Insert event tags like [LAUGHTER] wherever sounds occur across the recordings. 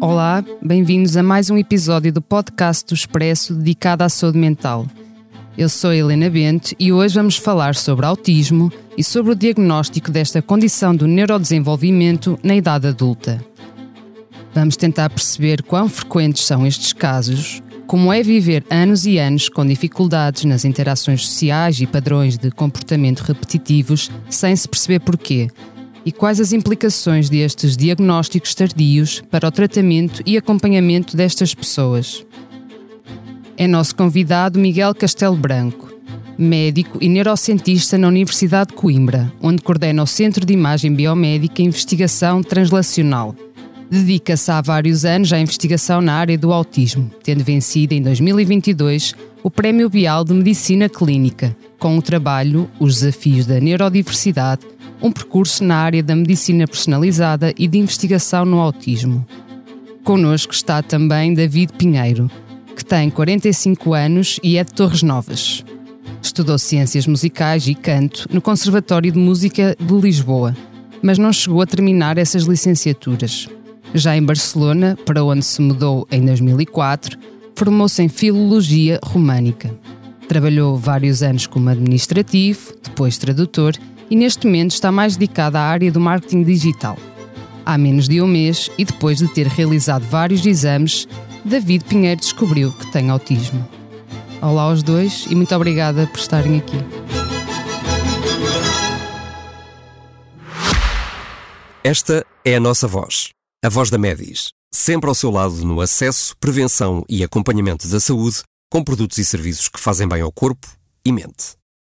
Olá, bem-vindos a mais um episódio do podcast do Expresso dedicado à saúde mental. Eu sou Helena Bento e hoje vamos falar sobre autismo e sobre o diagnóstico desta condição do neurodesenvolvimento na idade adulta. Vamos tentar perceber quão frequentes são estes casos, como é viver anos e anos com dificuldades nas interações sociais e padrões de comportamento repetitivos sem se perceber porquê, e quais as implicações destes diagnósticos tardios para o tratamento e acompanhamento destas pessoas. É nosso convidado Miguel Castelo Branco, médico e neurocientista na Universidade de Coimbra, onde coordena o Centro de Imagem Biomédica e Investigação Translacional. Dedica-se há vários anos à investigação na área do autismo, tendo vencido em 2022 o Prémio Bial de Medicina Clínica, com o trabalho Os Desafios da Neurodiversidade, um percurso na área da medicina personalizada e de investigação no autismo. Connosco está também David Pinheiro, que tem 45 anos e é de Torres Novas. Estudou Ciências Musicais e Canto no Conservatório de Música de Lisboa, mas não chegou a terminar essas licenciaturas. Já em Barcelona, para onde se mudou em 2004, formou-se em Filologia Românica. Trabalhou vários anos como administrativo, depois tradutor e neste momento está mais dedicado à área do marketing digital. Há menos de um mês e depois de ter realizado vários exames, David Pinheiro descobriu que tem autismo. Olá aos dois e muito obrigada por estarem aqui. Esta é a nossa voz, a voz da Medis, sempre ao seu lado no acesso, prevenção e acompanhamento da saúde, com produtos e serviços que fazem bem ao corpo e mente.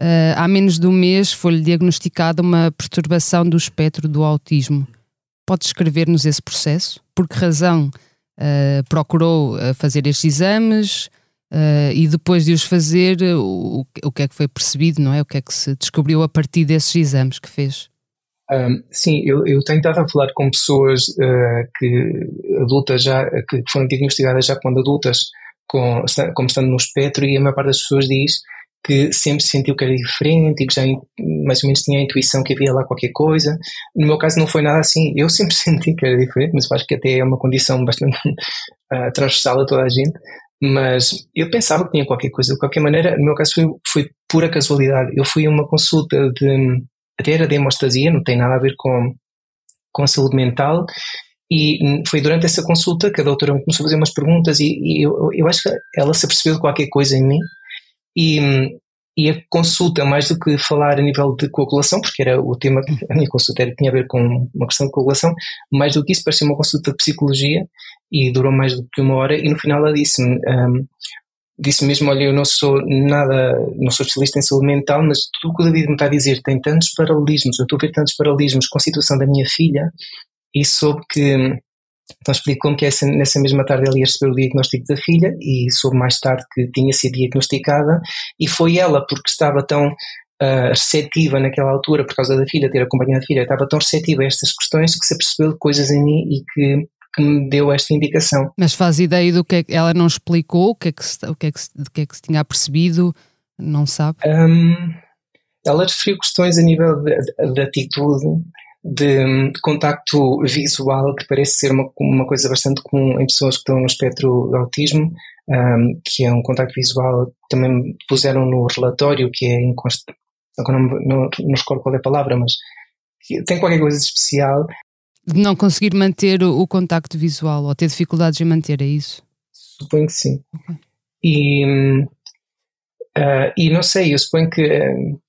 eh, há menos de um mês foi-lhe diagnosticada uma perturbação do espectro do autismo. Pode descrever-nos esse processo? Por que razão eh, procurou eh, fazer estes exames eh, e depois de os fazer, o, o que é que foi percebido, não é? O que é que se descobriu a partir desses exames que fez? Um, sim, eu, eu tenho estado a falar com pessoas uh, que adultas já, que foram diagnosticadas já quando adultas, com, como estando no espectro, e a maior parte das pessoas diz que sempre sentiu que era diferente e que já mais ou menos tinha a intuição que havia lá qualquer coisa. No meu caso não foi nada assim. Eu sempre [LAUGHS] senti que era diferente, mas acho que até é uma condição bastante uh, [LAUGHS] transversal a toda a gente. Mas eu pensava que tinha qualquer coisa. De qualquer maneira, no meu caso foi, foi pura casualidade. Eu fui a uma consulta de até era de hemostasia, não tem nada a ver com, com a saúde mental. E foi durante essa consulta que a doutora me começou a fazer umas perguntas e, e eu, eu acho que ela se apercebeu de qualquer coisa em mim. E, hum, e a consulta, mais do que falar a nível de coagulação, porque era o tema, a minha consulta era, tinha a ver com uma questão de coagulação, mais do que isso, parecia uma consulta de psicologia e durou mais do que uma hora. E no final ela disse-me: hum, disse mesmo, olha, eu não sou nada, não sou especialista em saúde mental, mas tudo o que o David me está a dizer tem tantos paralelismos, eu estou a ver tantos paralelismos com a situação da minha filha e soube que, então explicou-me que essa, nessa mesma tarde ela ia receber o diagnóstico da filha e soube mais tarde que tinha sido diagnosticada e foi ela, porque estava tão ah, receptiva naquela altura, por causa da filha, ter acompanhado a filha, estava tão receptiva a estas questões que se apercebeu de coisas em mim e que, que me deu esta indicação. Mas faz ideia do que é que ela não explicou, o que é que se, o que é que se, que é que se tinha apercebido, não sabe? Hum, ela referiu questões a nível de, de- de atitude, de, contacto visual, que parece ser uma, uma coisa bastante comum em pessoas que estão no espectro do autismo, hum, que é um contacto visual, também puseram no relatório, que é inconst... agora não, não, não recordo qual é a palavra, mas tem qualquer coisa de especial. De não conseguir manter o, o contacto visual ou ter dificuldades em manter, é isso? Suponho que sim. Okay. E, uh, e não sei, eu suponho que. Uh,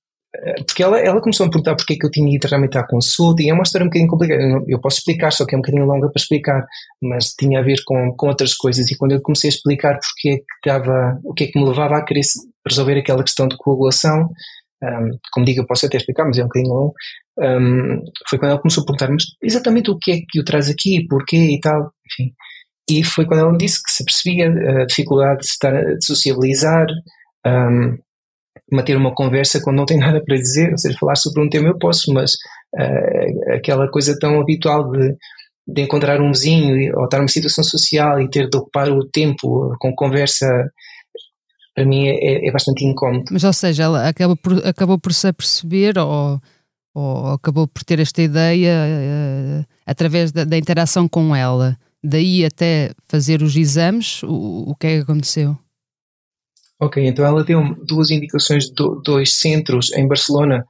porque ela, ela começou a me perguntar porque é que eu tinha ido realmente à consulta, e é uma história um bocadinho complicada. Eu posso explicar, só que é um bocadinho longa para explicar, mas tinha a ver com, com outras coisas. E quando eu comecei a explicar porque é que estava, o que é que me levava a querer resolver aquela questão de coagulação, um, como digo, eu posso até explicar, mas é um bocadinho longo, um, foi quando ela começou a perguntar, mas exatamente o que é que o traz aqui, porquê e tal, enfim. E foi quando ela me disse que se percebia a dificuldade de, estar, de sociabilizar, um, manter uma conversa quando não tem [LAUGHS] nada para dizer, ou seja, falar sobre um tema eu posso, mas uh, aquela coisa tão habitual de, de encontrar um vizinho ou estar numa situação social e ter de ocupar o tempo com conversa para mim é, é, bastante incómodo. Mas, ou seja, ela acabou por, acabou por se aperceber ou, ou acabou por ter esta ideia uh, através da, da, interação com ela. Daí até fazer os exames, o, o que é que aconteceu? Ok, então ela deu duas indicações de dois centros em Barcelona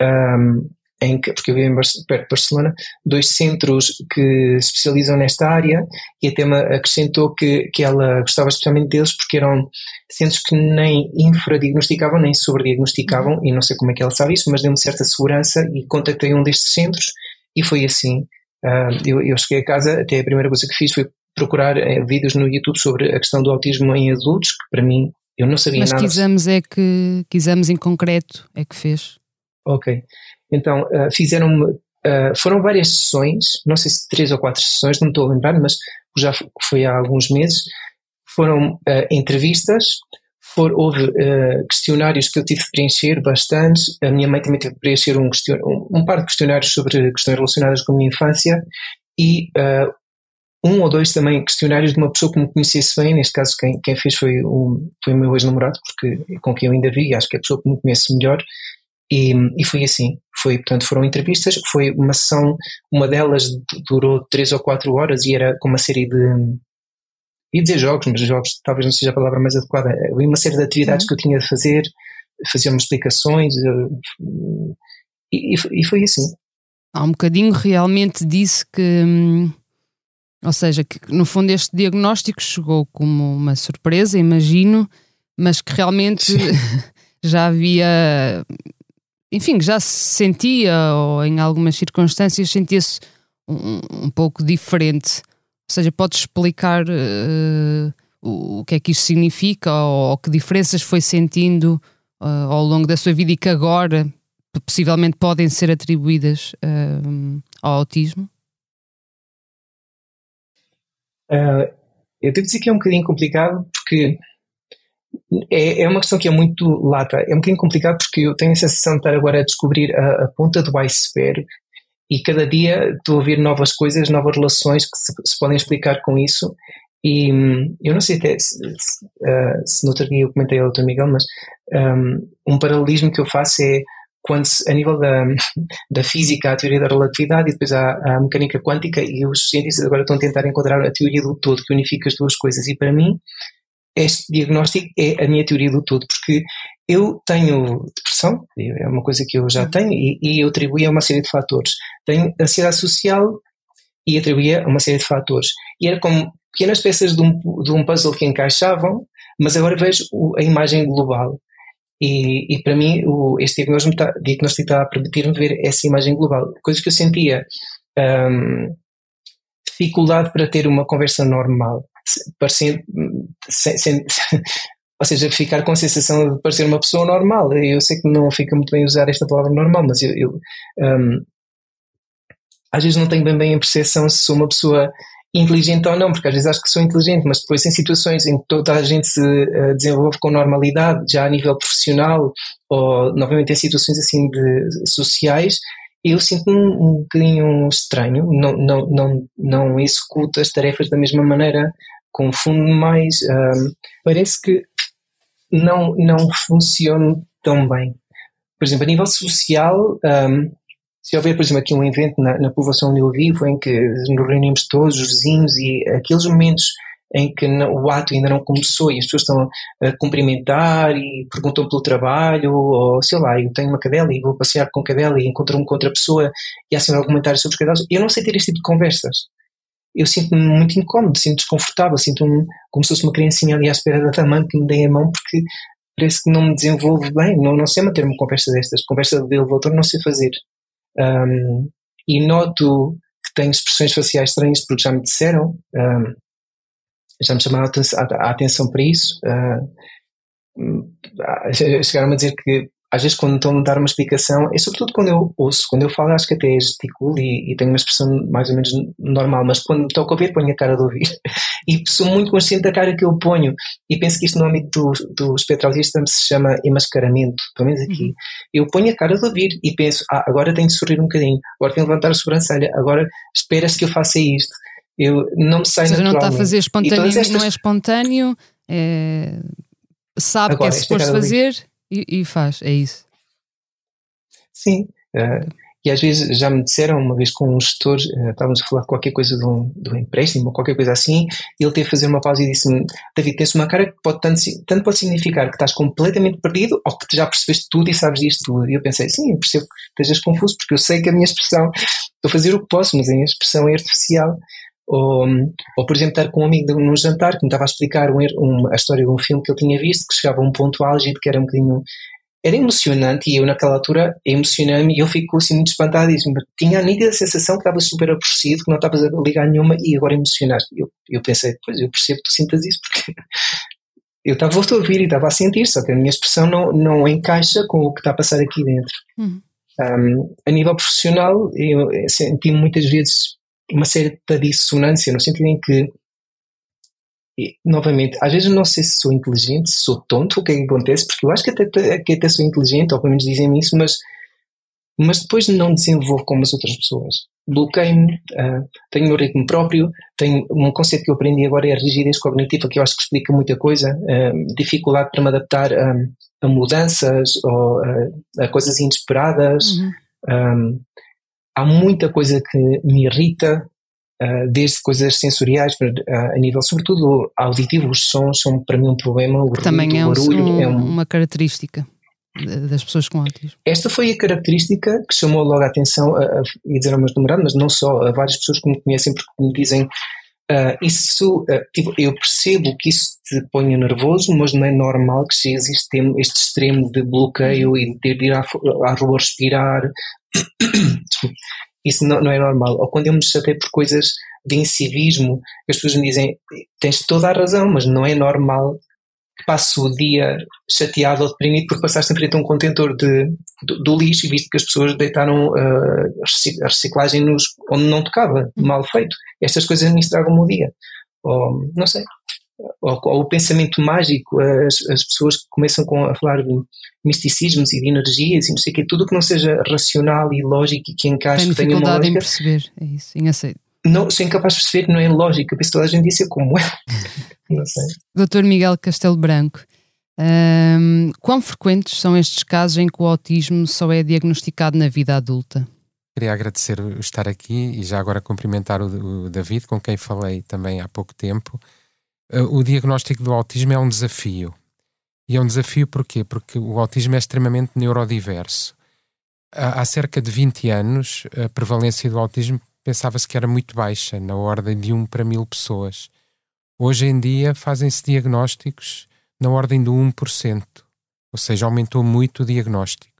um, em que, porque eu vivo perto de Barcelona, dois centros que se especializam nesta área e até me acrescentou que, que ela gostava especialmente deles porque eram centros que nem infradiagnosticavam nem sobrediagnosticavam e não sei como é que ela sabe isso, mas deu-me certa segurança e contactei um destes centros e foi assim. Uh, eu, eu cheguei a casa, até a primeira coisa que fiz foi procurar uh, vídeos no YouTube sobre a questão do autismo em adultos, que para mim eu não sabia mas nada. Mas que exames é que, que exames em concreto é que fez? Ok. Então, uh, fizeram uh, foram várias sessões, não sei se três ou quatro sessões, não me estou a lembrar, mas já foi há alguns meses. Foram uh, entrevistas, for, houve questionários que eu tive de preencher bastante. A minha mãe também teve de preencher um, um, um par de questionários sobre questões relacionadas com a minha infância e um ou dois também questionários de uma pessoa que me conhecesse bem, neste caso quem, quem fez foi, um, foi o meu ex-namorado, porque com quem eu ainda vi, acho que é a pessoa que me conhece melhor, e, e foi assim, foi, portanto, foram entrevistas, foi uma sessão, uma delas durou três ou quatro horas e era com uma série de, ia dizer jogos, mas jogos talvez não seja a palavra mais adequada, havia uma série de atividades que eu tinha de fazer, faziam-me explicações, e, e, foi assim. Há um bocadinho realmente disse que, hum, ou seja, que no fundo este diagnóstico chegou como uma surpresa, imagino, mas que realmente [LAUGHS] já havia enfim, já se sentia, ou em algumas circunstâncias sentia-se um, um, pouco diferente. Ou seja, podes explicar uh, o, o que é que isto significa ou, ou que diferenças foi sentindo uh, ao longo da sua vida e que agora possivelmente podem ser atribuídas uh, ao autismo? Eu devo dizer que é um bocadinho complicado porque é, é uma questão que é muito lata. É um bocadinho complicado porque eu tenho a sensação de estar agora a descobrir a, a ponta do iceberg e cada dia estou a ver novas coisas, novas relações que se, se podem explicar com isso. E hum, eu não sei até se, se, uh, se no outro dia eu comentei ao Dr. Miguel, mas um, um paralelismo que eu faço é quando a nível da, da física, a teoria da relatividade e depois há a mecânica quântica e os cientistas agora estão a tentar encontrar a teoria do todo que unifica as duas coisas e para mim este diagnóstico é a minha teoria do todo, porque eu tenho depressão, é uma coisa que eu já tenho, e, e eu atribuía a uma série de fatores. Tenho ansiedade social e atribuía a uma série de fatores. E era como pequenas peças de um, de um puzzle que encaixavam, mas agora vejo a imagem global. E, e para mim, o, este diagnóstico está, a permitir-me ver essa imagem global. Coisas que eu sentia um, dificuldade para ter uma conversa normal parecendo, sem, sem, [LAUGHS] ou seja, ficar com a sensação de parecer uma pessoa normal. Eu sei que não fica muito bem usar esta palavra normal, mas eu, eu um, às vezes não tenho bem bem a percepção se sou uma pessoa inteligente ou não, porque às vezes acho que sou inteligente, mas depois em situações em que toda a gente se uh, desenvolve com normalidade, já a nível profissional, ou novamente em situações assim de, sociais, eu sinto-me um, bocadinho estranho, não, não, não, não executo as tarefas da mesma maneira confundo mais. Um, parece que não, não funciona tão bem. Por exemplo, a nível social, um, se houver, por exemplo, aqui um evento na, na povoação onde eu vivo, em que nos reunimos todos os vizinhos e aqueles momentos em que o ato ainda não começou e as pessoas estão a cumprimentar e perguntam pelo trabalho, ou sei lá, eu tenho uma cadela e vou passear com a cadela e encontro-me com outra pessoa e há sempre algum comentário sobre os cadelos. Eu não sei ter este tipo de conversas. Eu sinto-me muito incómodo, sinto desconfortável, sinto-me como se fosse uma criancinha ali à espera da mãe que me dê a mão, porque parece que não me desenvolvo bem, não, não sei manter uma conversa destas. Conversa de elevador não sei fazer. Um, e noto que tenho expressões faciais estranhas porque já me disseram, um, já me chamaram a atenção para isso. Uh, chegaram a dizer que às vezes quando estão a dar uma explicação, é sobretudo quando eu ouço, quando eu falo acho que até gesticulo e, e tenho uma expressão mais ou menos normal, mas quando me toco a ouvir ponho a cara de ouvir. [LAUGHS] E sou muito consciente da cara que eu ponho e penso que isto no âmbito do, do espectro autista se chama enmascaramento, pelo menos aqui. Uhum. Eu ponho a cara de ouvir e penso, ah, agora tenho de sorrir um bocadinho, agora tenho de levantar a sobrancelha, agora espera-se que eu faça isto. Eu não me sai Ou seja, não está a fazer espontâneo, estas... não é espontâneo, é... sabe Agora, que é suposto fazer e, e, faz, é isso. Sim. Uh, e às vezes já me disseram, uma vez com um gestor, uh, estávamos a falar de qualquer coisa de um, de um empréstimo ou qualquer coisa assim, e ele teve que fazer uma pausa e disse-me: David, tens uma cara que pode tanto, tanto pode significar que estás completamente perdido ou que já percebeste tudo e sabes disto tudo. E eu pensei: sim, eu percebo que estejas confuso, porque eu sei que a minha expressão, estou a fazer o que posso, mas a minha expressão é artificial. Ou, ou, por exemplo, estar com um amigo num jantar que me estava a explicar um, um, a história de um filme que ele tinha visto, que chegava a um ponto álgido que era um bocadinho. Era emocionante e eu, naquela altura, emocionei-me e eu fico assim muito espantado e tinha a nítida sensação que estava super aborrecido, que não estava a ligar nenhuma e agora emocionaste. Eu, eu pensei, pois eu percebo que tu sintas isso porque [LAUGHS] eu estava a ouvir e estava a sentir, só que a minha expressão não, não encaixa com o que está a passar aqui dentro. Uhum. Um, a nível profissional, eu senti muitas vezes uma certa dissonância, no sentido em que, e, novamente, às vezes não sei se sou inteligente, se sou tonto, o que é que acontece, porque eu acho que até, que até sou inteligente, ou pelo menos dizem isso, mas, mas depois não desenvolvo como as outras pessoas. Bloqueio-me, uh, tenho o meu ritmo próprio, tenho um conceito que eu aprendi agora é a rigidez cognitiva, que eu acho que explica muita coisa, uh, dificuldade para me adaptar a, a mudanças ou a, a coisas inesperadas. Uhum. Um, há muita coisa que me irrita, uh, desde coisas sensoriais, uh, a nível sobretudo auditivo, os sons são para mim um problema, o Também é, um, um, é um, uma característica das pessoas com autismo. Esta foi a característica que chamou logo a atenção, a, a, ia dizer ao meu namorado, mas não só, a várias pessoas que me conhecem porque me dizem Uh, isso, uh, tipo, eu percebo que isso te ponha nervoso, mas não é normal que chegue este, este extremo de bloqueio e de ir à, à rua respirar. Isso não, não, é normal. Ou quando eu me chatei por coisas de incivismo, as pessoas me dizem, tens toda a razão, mas não é normal que passe o dia chateado ou deprimido por passaste em frente a um contentor de, do, do lixo e visto que as pessoas deitaram uh, a reciclagem nos, onde não tocava, mal feito. Estas coisas me estragam o dia. Ou, não sei. Ou, ou, o pensamento mágico, as, as pessoas que começam com, a falar de misticismos e de energias e não sei o que, tudo que não seja racional e lógico e que encaixe, Tem dificuldade em perceber, é isso, em aceitar não, sou incapaz de perceber que não é lógico. Eu penso toda a gente disse como é. [LAUGHS] não sei. Doutor Miguel Castelo Branco, um, quão frequentes são estes casos em que o autismo só é diagnosticado na vida adulta? Queria agradecer estar aqui e já agora cumprimentar o, o David, com quem falei também há pouco tempo. Uh, o diagnóstico do autismo é um desafio. E é um desafio porquê? Porque o autismo é extremamente neurodiverso. Há, há cerca de 20 anos, a prevalência do autismo pensava-se que era muito baixa, na ordem de 1 para mil pessoas. Hoje em dia fazem-se diagnósticos na ordem do 1%, ou seja, aumentou muito o diagnóstico.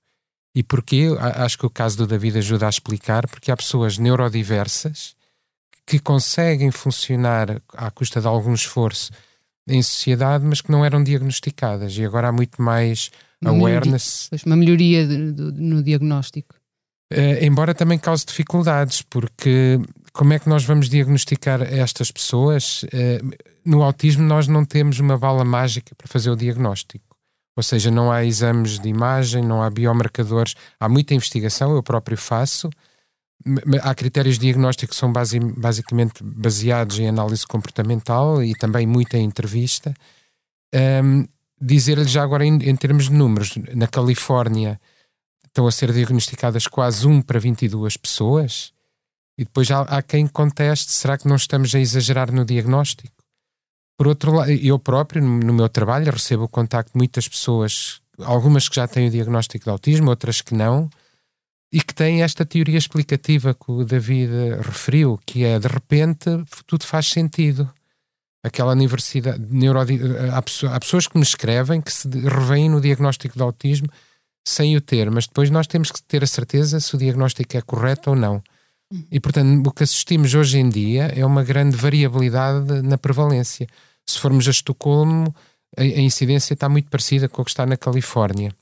E porquê? Acho que o caso do David ajuda a explicar, porque há pessoas neurodiversas que conseguem funcionar à custa de algum esforço em sociedade, mas que não eram diagnosticadas. E agora há muito mais awareness. Uma melhoria no diagnóstico. Uh, embora também cause dificuldades, porque como é que nós vamos diagnosticar estas pessoas? Uh, no autismo, nós não temos uma bala mágica para fazer o diagnóstico. Ou seja, não há exames de imagem, não há biomarcadores, há muita investigação, eu próprio faço. Há critérios de diagnóstico que são base, basicamente baseados em análise comportamental e também muita entrevista. Um, Dizer-lhe já agora em, em termos de números, na Califórnia estão a ser diagnosticadas quase 1 para 22 pessoas. E depois há, há quem conteste: será que não estamos a exagerar no diagnóstico? Por outro lado, eu próprio, no meu trabalho, recebo o contacto de muitas pessoas, algumas que já têm o diagnóstico de autismo, outras que não, e que têm esta teoria explicativa que o David referiu, que é de repente tudo faz sentido. Aquela universidade, neurodi... há pessoas que me escrevem que se revêem no diagnóstico de autismo sem o ter, mas depois nós temos que ter a certeza se o diagnóstico é correto ou não. E portanto, o que assistimos hoje em dia é uma grande variabilidade na prevalência. Se formos a Estocolmo, a, a incidência está muito parecida com o que está na Califórnia.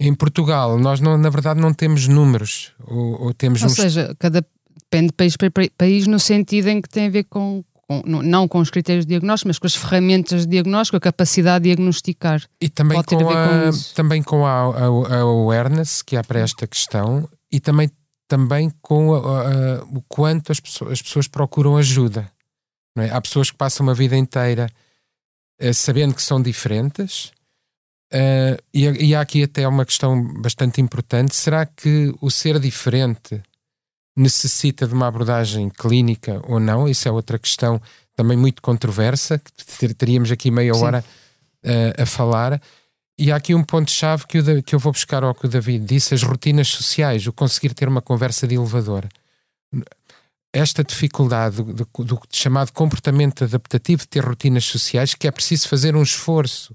Em Portugal, nós não, na verdade não temos números. Ou, ou temos ou uns... seja, cada, depende de país para país no sentido em que tem a ver com, com, não com os critérios de diagnóstico, mas com as ferramentas de diagnóstico, a capacidade de diagnosticar. E também com, a, com também com a, a, a, awareness que há para esta questão e também, também com a, o quanto as pessoas, as pessoas procuram ajuda. É? Há pessoas que passam uma vida inteira uh, sabendo que são diferentes. Uh, e, e há aqui até uma questão bastante importante: será que o ser diferente necessita de uma abordagem clínica ou não? Isso é outra questão também muito controversa, que teríamos aqui meia Sim. hora uh, a falar. E há aqui um ponto-chave que, que eu vou buscar ao que o David disse: as rotinas sociais, o conseguir ter uma conversa de elevador esta dificuldade do, do, do, chamado comportamento adaptativo de ter rotinas sociais, que é preciso fazer um esforço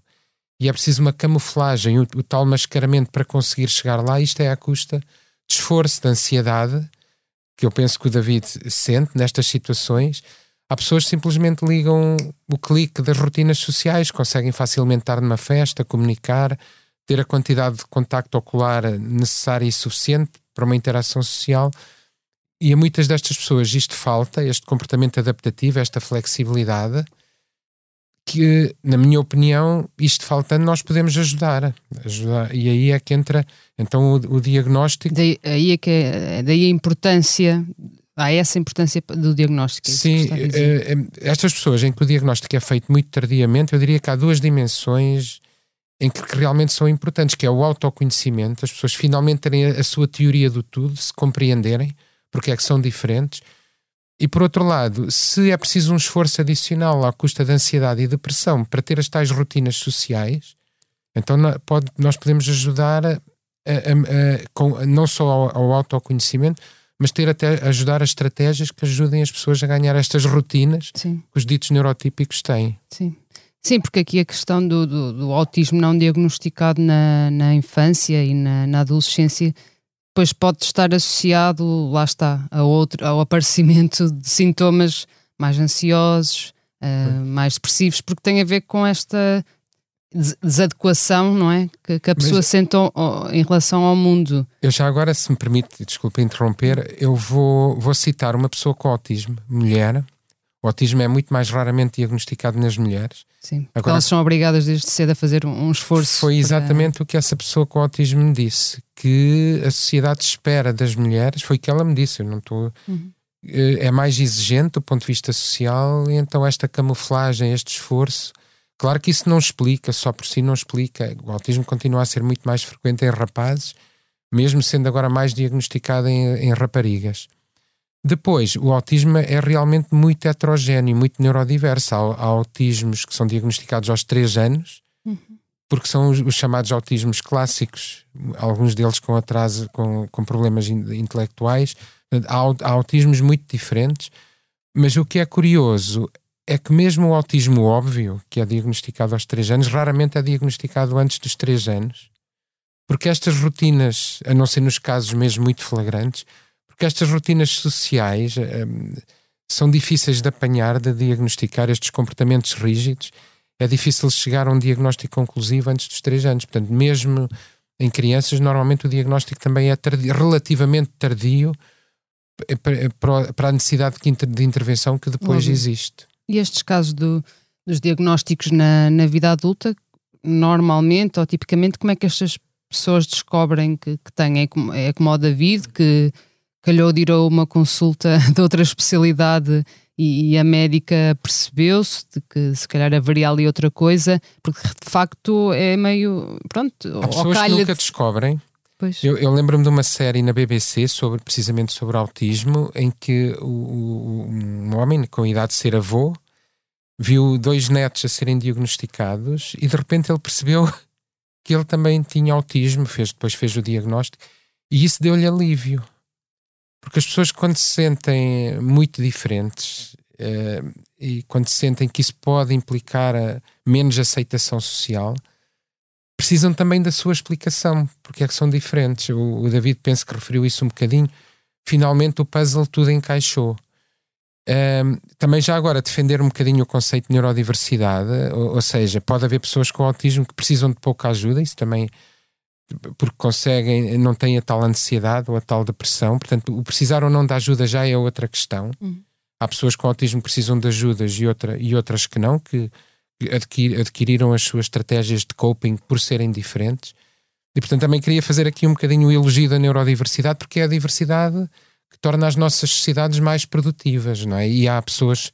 e é preciso uma camuflagem, o, o tal mascaramento para conseguir chegar lá, isto é à custa de esforço, de ansiedade, que eu penso que o David sente nestas situações. Há pessoas que simplesmente ligam o clique das rotinas sociais, conseguem facilmente estar numa festa, comunicar, ter a quantidade de contacto ocular necessária e suficiente para uma interação social. E a muitas destas pessoas isto falta, este comportamento adaptativo, esta flexibilidade, que, na minha opinião, isto faltando, nós podemos ajudar. ajudar. E aí é que entra então o, o diagnóstico. Daí, aí é que é, daí a importância Há essa importância do diagnóstico. É Sim, eh, eh, estas pessoas em que o diagnóstico é feito muito tardiamente, eu diria que há duas dimensões em que realmente são importantes, que é o autoconhecimento, as pessoas finalmente terem a, a sua teoria do tudo, se compreenderem, porque é que são diferentes. E por outro lado, se é preciso um esforço adicional à custa de ansiedade e depressão para ter as tais rotinas sociais, então pode, nós podemos ajudar a, a, a, com, não só ao, ao, autoconhecimento, mas ter até ajudar as estratégias que ajudem as pessoas a ganhar estas rotinas Sim. que os ditos neurotípicos têm. Sim. Sim, porque aqui a questão do, do, do autismo não diagnosticado na, na infância e na, na adolescência depois pode estar associado, lá está, a outro, ao aparecimento de sintomas mais ansiosos, uh, mais depressivos, porque tem a ver com esta desadequação, não é? Que, que a pessoa Mas, sente em relação ao mundo. Eu já agora, se me permite, desculpa interromper, eu vou, vou citar uma pessoa com autismo, mulher. O autismo é muito mais raramente diagnosticado nas mulheres. Sim, Agora, elas são obrigadas desde cedo a fazer um, um esforço. Foi exatamente para... o que essa pessoa com autismo me disse, que a sociedade espera das mulheres, foi o que ela me disse, eu não estou... Uhum. É mais exigente do ponto de vista social, e então esta camuflagem, este esforço, claro que isso não explica, só por si não explica. O autismo continua a ser muito mais frequente em rapazes, mesmo sendo agora mais diagnosticado em, em raparigas. Depois, o autismo é realmente muito heterogéneo, muito neurodiverso. Há, há autismos que são diagnosticados aos 3 anos, uhum. porque são os, os, chamados autismos clássicos, alguns deles com atraso, com, com problemas intelectuais. Há, há autismos muito diferentes, mas o que é curioso é que mesmo o autismo óbvio, que é diagnosticado aos 3 anos, raramente é diagnosticado antes dos 3 anos, porque estas rotinas, a não ser nos casos mesmo muito flagrantes, porque estas rotinas sociais um, são difíceis de apanhar, de diagnosticar estes comportamentos rígidos. É difícil chegar a um diagnóstico conclusivo antes dos três anos. Portanto, mesmo em crianças, normalmente o diagnóstico também é tardio, relativamente tardio para a necessidade de intervenção que depois existe. E estes casos do, dos diagnósticos na, na vida adulta, normalmente ou tipicamente, como é que estas pessoas descobrem que, que têm? É como, é como o David, que calhou de ir a uma consulta [LAUGHS] de outra especialidade e, e a médica percebeu-se de que se calhar haveria ali outra coisa, porque de facto é meio. Pronto, Há pessoas que nunca de... descobrem. Pois. Eu, eu lembro-me de uma série na BBC sobre precisamente sobre autismo, em que o, o, um homem com a idade de ser avô viu dois netos a serem diagnosticados e de repente ele percebeu [LAUGHS] que ele também tinha autismo, fez, depois fez o diagnóstico e isso deu-lhe alívio. Porque as pessoas, quando se sentem muito diferentes uh, e quando se sentem que isso pode implicar a menos aceitação social, precisam também da sua explicação, porque é que são diferentes. O, o David penso que referiu isso um bocadinho. Finalmente o puzzle tudo encaixou. Um, também já agora defender um bocadinho o conceito de neurodiversidade, ou, ou, seja, pode haver pessoas com autismo que precisam de pouca ajuda, isso também porque conseguem, não têm a tal ansiedade ou a tal depressão, portanto, o precisar ou não de ajuda já é outra questão. Uhum. Há pessoas com autismo que precisam de ajudas e, outra, e outras que não, que adquir, adquiriram as suas estratégias de coping por serem diferentes. E portanto também queria fazer aqui um bocadinho o elogio da neurodiversidade, porque é a diversidade que torna as nossas sociedades mais produtivas, não é? E há pessoas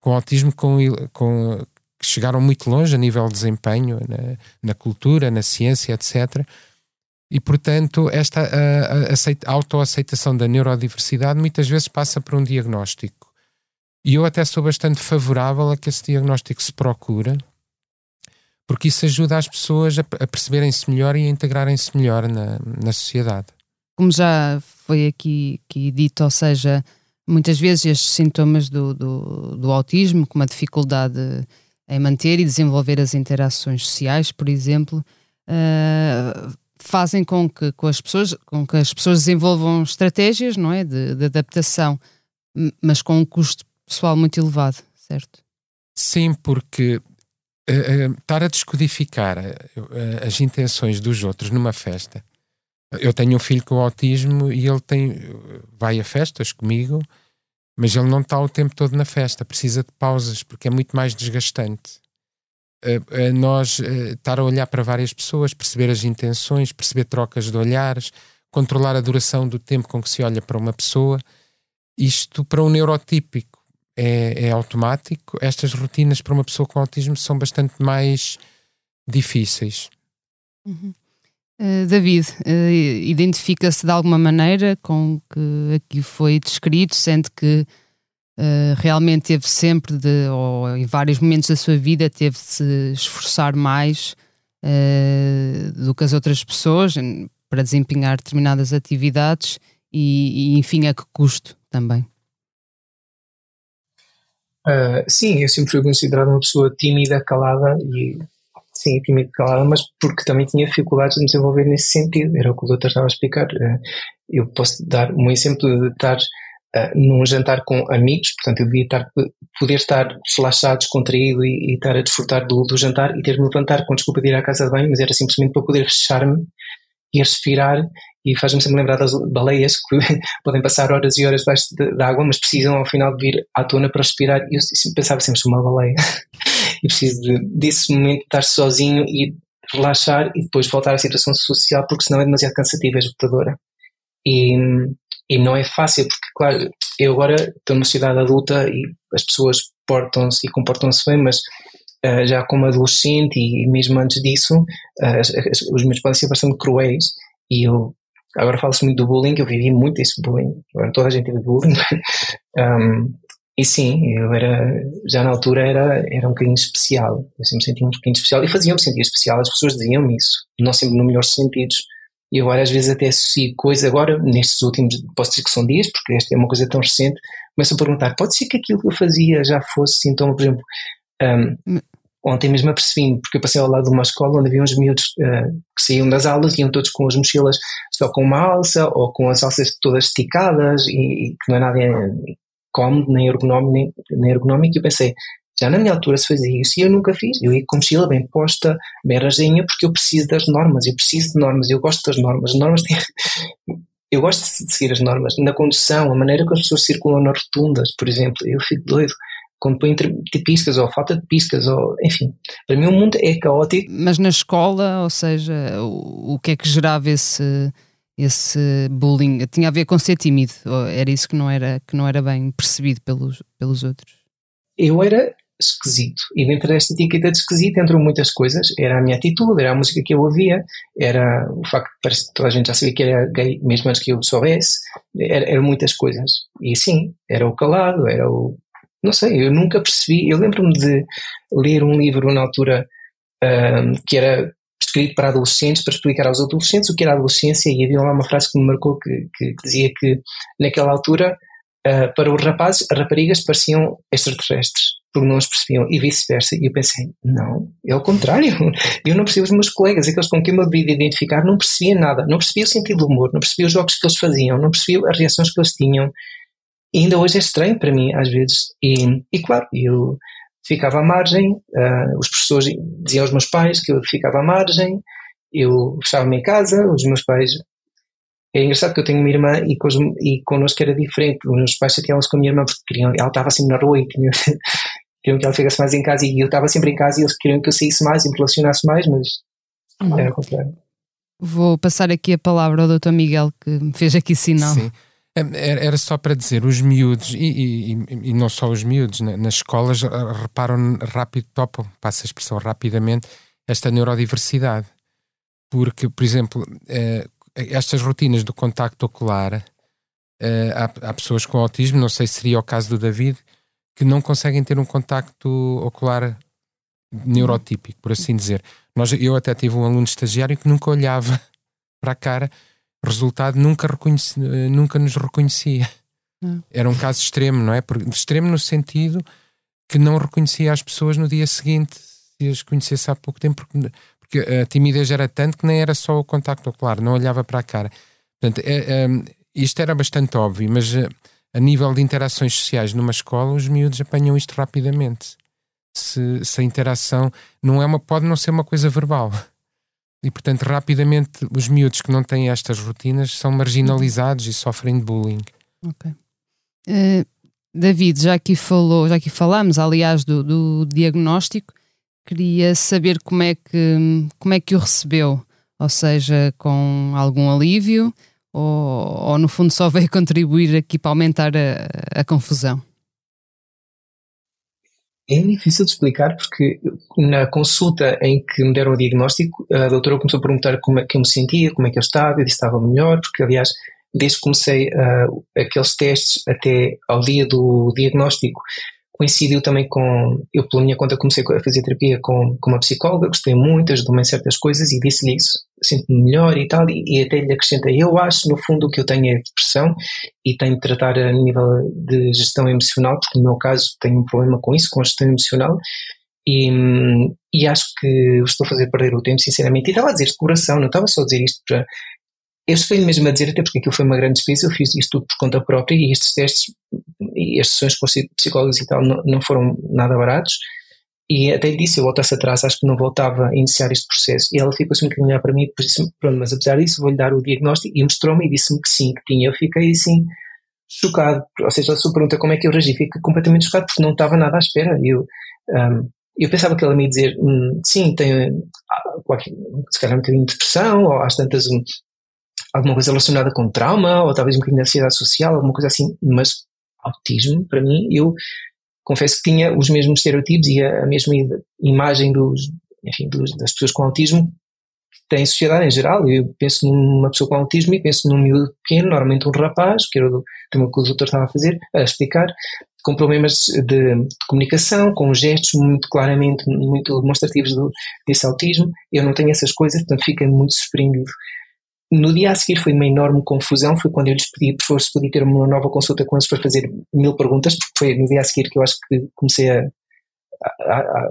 com autismo com, com, que chegaram muito longe a nível de desempenho na, na cultura, na ciência, etc. E, portanto, esta autoaceitação da neurodiversidade muitas vezes passa por um diagnóstico. E eu até sou bastante favorável a que esse diagnóstico se procure, porque isso ajuda as pessoas a, a perceberem-se melhor e a integrarem-se melhor na, na sociedade. Como já foi aqui, aqui dito, ou seja, muitas vezes estes sintomas do, do, do autismo, como a dificuldade em manter e desenvolver as interações sociais, por exemplo, uh, fazem com que, com, as pessoas, com que as pessoas desenvolvam estratégias não é, de, de adaptação, mas com um custo pessoal muito elevado, certo? Sim, porque uh, uh, estar a descodificar uh, as intenções dos outros numa festa eu tenho um filho com autismo e ele tem vai a festas comigo, mas ele não está o tempo todo na festa, precisa de pausas porque é muito mais desgastante. Nós uh, estar a olhar para várias pessoas, perceber as intenções, perceber trocas de olhares, controlar a duração do tempo com que se olha para uma pessoa, isto para um neurotípico é, é automático. Estas rotinas para uma pessoa com autismo são bastante mais difíceis. Uhum. Uh, David, uh, identifica-se de alguma maneira com o que aqui foi descrito, sendo que uh, realmente teve sempre, de, ou em vários momentos da sua vida, teve de se esforçar mais do que as outras pessoas para desempenhar determinadas atividades e, e enfim, a que custo também? sim, eu sempre fui considerado uma pessoa tímida, calada e sim, tímido calada, mas porque também tinha dificuldades de me desenvolver nesse sentido. Era o que o doutor estava a explicar. Eh, eu posso dar um exemplo de estar uh, num jantar com amigos, portanto, eu devia estar, poder estar relaxado, descontraído e, e estar a desfrutar do, do jantar e ter de me levantar com desculpa de ir à casa de banho, mas era simplesmente para poder fechar-me e respirar e faz-me sempre lembrar das baleias que [LAUGHS] podem passar horas e horas debaixo de, de, água, mas precisam ao final de vir à tona para respirar. E eu pensava sempre, sou uma baleia. [LAUGHS] e preciso de, desse momento de estar sozinho e relaxar e depois voltar à situação social, porque senão é demasiado cansativa, é esgotadora. E, e não é fácil, porque, claro, eu agora estou numa sociedade adulta e as pessoas portam-se e comportam-se bem, mas uh, já como adolescente e, mesmo antes disso, uh, as, as, os meus podem ser bastante cruéis e eu agora falo-se muito do bullying, eu vivi muito esse bullying, agora toda a gente vive bullying, [LAUGHS] um, e sim, eu era, já na altura era, era um bocadinho especial. Eu sempre me sentia um bocadinho especial e fazia-me sentir especial. As pessoas diziam-me isso, não sempre no melhor sentidos. E agora às vezes até associo coisa, agora nestes últimos, posso dizer que são dias, porque esta é uma coisa tão recente, começo a perguntar, pode ser que aquilo que eu fazia já fosse sintoma, por exemplo, um, ontem mesmo apercebi-me, porque eu passei ao lado de uma escola onde havia uns miúdos uh, que saíam das aulas e iam todos com as mochilas só com uma alça ou com as alças todas esticadas e, e que não é nada cómodo, nem ergonómico, nem, nem ergonómico, e eu pensei, já na minha altura se fazia isso e eu nunca fiz. Eu ia com mochila bem posta, bem rasinha, porque eu preciso das normas, eu preciso de normas, eu gosto das normas. As normas têm... [LAUGHS] Eu gosto de seguir as normas. Na condução, a maneira que as pessoas circulam nas rotundas, por exemplo, eu fico doido quando põe de piscas ou falta de piscas, ou enfim. Para mim o mundo é caótico. Mas na escola, ou seja, o, o que é que gerava esse esse bullying tinha a ver com ser tímido, era isso que não era, que não era bem percebido pelos, pelos outros? Eu era esquisito, e dentro desta etiqueta de esquisito entram muitas coisas, era a minha atitude, era a música que eu ouvia, era o facto de que toda a gente já sabia que era gay, mesmo antes que eu soubesse, eram era muitas coisas, e sim, era o calado, era o não sei, eu nunca percebi. Eu lembro-me de ler um livro na altura um, que era escrito para adolescentes, para explicar aos adolescentes o que era adolescência, e havia lá uma frase que me marcou que, que, que dizia que naquela altura, uh, para os rapazes, as raparigas pareciam extraterrestres, porque não as percebiam, e vice-versa. E eu pensei, não, é o contrário. [LAUGHS] Eu não percebia os meus colegas, aqueles com quem eu me devia identificar, não percebia nada, não percebia o sentido do humor, não percebia os jogos que eles faziam, não percebia as reações que eles tinham. E ainda hoje é estranho para mim, às vezes. E, e claro, eu ficava à margem, uh, os professores diziam aos meus pais que eu ficava à margem, eu fechava-me em casa, os meus pais. É engraçado que eu tenho uma irmã e, com os, e connosco era diferente. Os meus pais chateavam-se com a minha irmã porque queriam, ela estava sempre na rua e queriam, [LAUGHS] queriam que ela ficasse mais em casa e eu estava sempre em casa e eles queriam que eu saísse mais e me relacionasse mais, mas uhum. era o contrário. Vou passar aqui a palavra ao Dr. Miguel que me fez aqui sinal. Sim. Era só para dizer, os miúdos, e, e, e não só os miúdos, nas escolas reparam rápido, topam, passa a expressão rapidamente, esta neurodiversidade. Porque, por exemplo, eh, estas rotinas do contacto ocular, eh, há, há pessoas com autismo, não sei se seria o caso do David, que não conseguem ter um contacto ocular neurotípico, por assim dizer. Nós, eu até tive um aluno estagiário que nunca olhava [LAUGHS] para a cara resultado nunca, reconheci, nunca nos reconhecia. Hum. Era um caso extremo, não é? Extremo no sentido que não reconhecia as pessoas no dia seguinte, se as conhecesse há pouco tempo, porque, porque a timidez era tanto que nem era só o contacto ocular, não olhava para a cara. Portanto, é, é, isto era bastante óbvio, mas a, eh, a nível de interações sociais numa escola, os miúdos apanham isto rapidamente. Se, se a interação não é uma, pode não ser uma coisa verbal, e, portanto, rapidamente os miúdos que não têm estas rotinas são marginalizados e sofrem de bullying. Ok. Uh, David, já aqui falou, já aqui falámos, aliás, do, do, diagnóstico, queria saber como é, que, como é que o recebeu, ou seja, com algum alívio, ou, ou no fundo só veio [LAUGHS] contribuir aqui para aumentar a, a confusão? É difícil de explicar porque na consulta em que me deram o diagnóstico, a doutora começou a perguntar como é que eu me sentia, como é que eu estava, eu disse que estava melhor, porque aliás, desde que comecei uh, aqueles testes até ao dia do diagnóstico, coincidiu também com. Eu, pela minha conta, comecei a fazer terapia com, com uma psicóloga, gostei muito, ajudou-me em certas coisas e disse-lhe isso. Sinto-me melhor e tal, e, e, até lhe acrescentei. Eu acho, no fundo, que eu tenho é depressão e tenho de tratar a nível de gestão emocional, porque no meu caso tenho um problema com isso, com a gestão emocional. E, e acho que estou a fazer perder o tempo, sinceramente. E estava a dizer de coração, não estava só a dizer isto para, eu estou mesmo a dizer, até porque aquilo foi uma grande despesa, eu fiz isto tudo por conta própria e estes testes e as sessões com psicólogos e tal não, não foram nada baratos. E até disse, eu voltasse atrás, acho que não voltava a iniciar este processo. E ela ficou assim um olhar para mim e disse pronto, mas apesar disso vou-lhe dar o diagnóstico e mostrou-me e disse-me que sim, que tinha. Eu fiquei assim, chocado. Ou seja, a sua pergunta como é que eu reagi, fiquei completamente chocado porque não estava nada à espera. Eu, um, eu pensava que ela me ia dizer, hum, sim, tem qualquer, se calhar um bocadinho de depressão, ou às tantas um, alguma coisa relacionada com trauma, ou talvez um bocadinho de ansiedade social, alguma coisa assim, mas autismo, para mim, eu confesso que tinha os mesmos estereotipos e a, mesma imagem dos, enfim, dos, das pessoas com autismo que tem sociedade em geral. Eu penso numa pessoa com autismo e penso num miúdo pequeno, normalmente um rapaz, que era o que o doutor estava a fazer, a explicar, com problemas de, de, comunicação, com gestos muito claramente, muito demonstrativos do, desse autismo. Eu não tenho essas coisas, portanto fiquei muito surpreendido no dia a seguir foi uma enorme confusão, foi quando eu lhes pedi, por favor, se podia ter uma nova consulta com eles para fazer mil perguntas, porque foi no dia a seguir que eu acho que comecei a... a, a,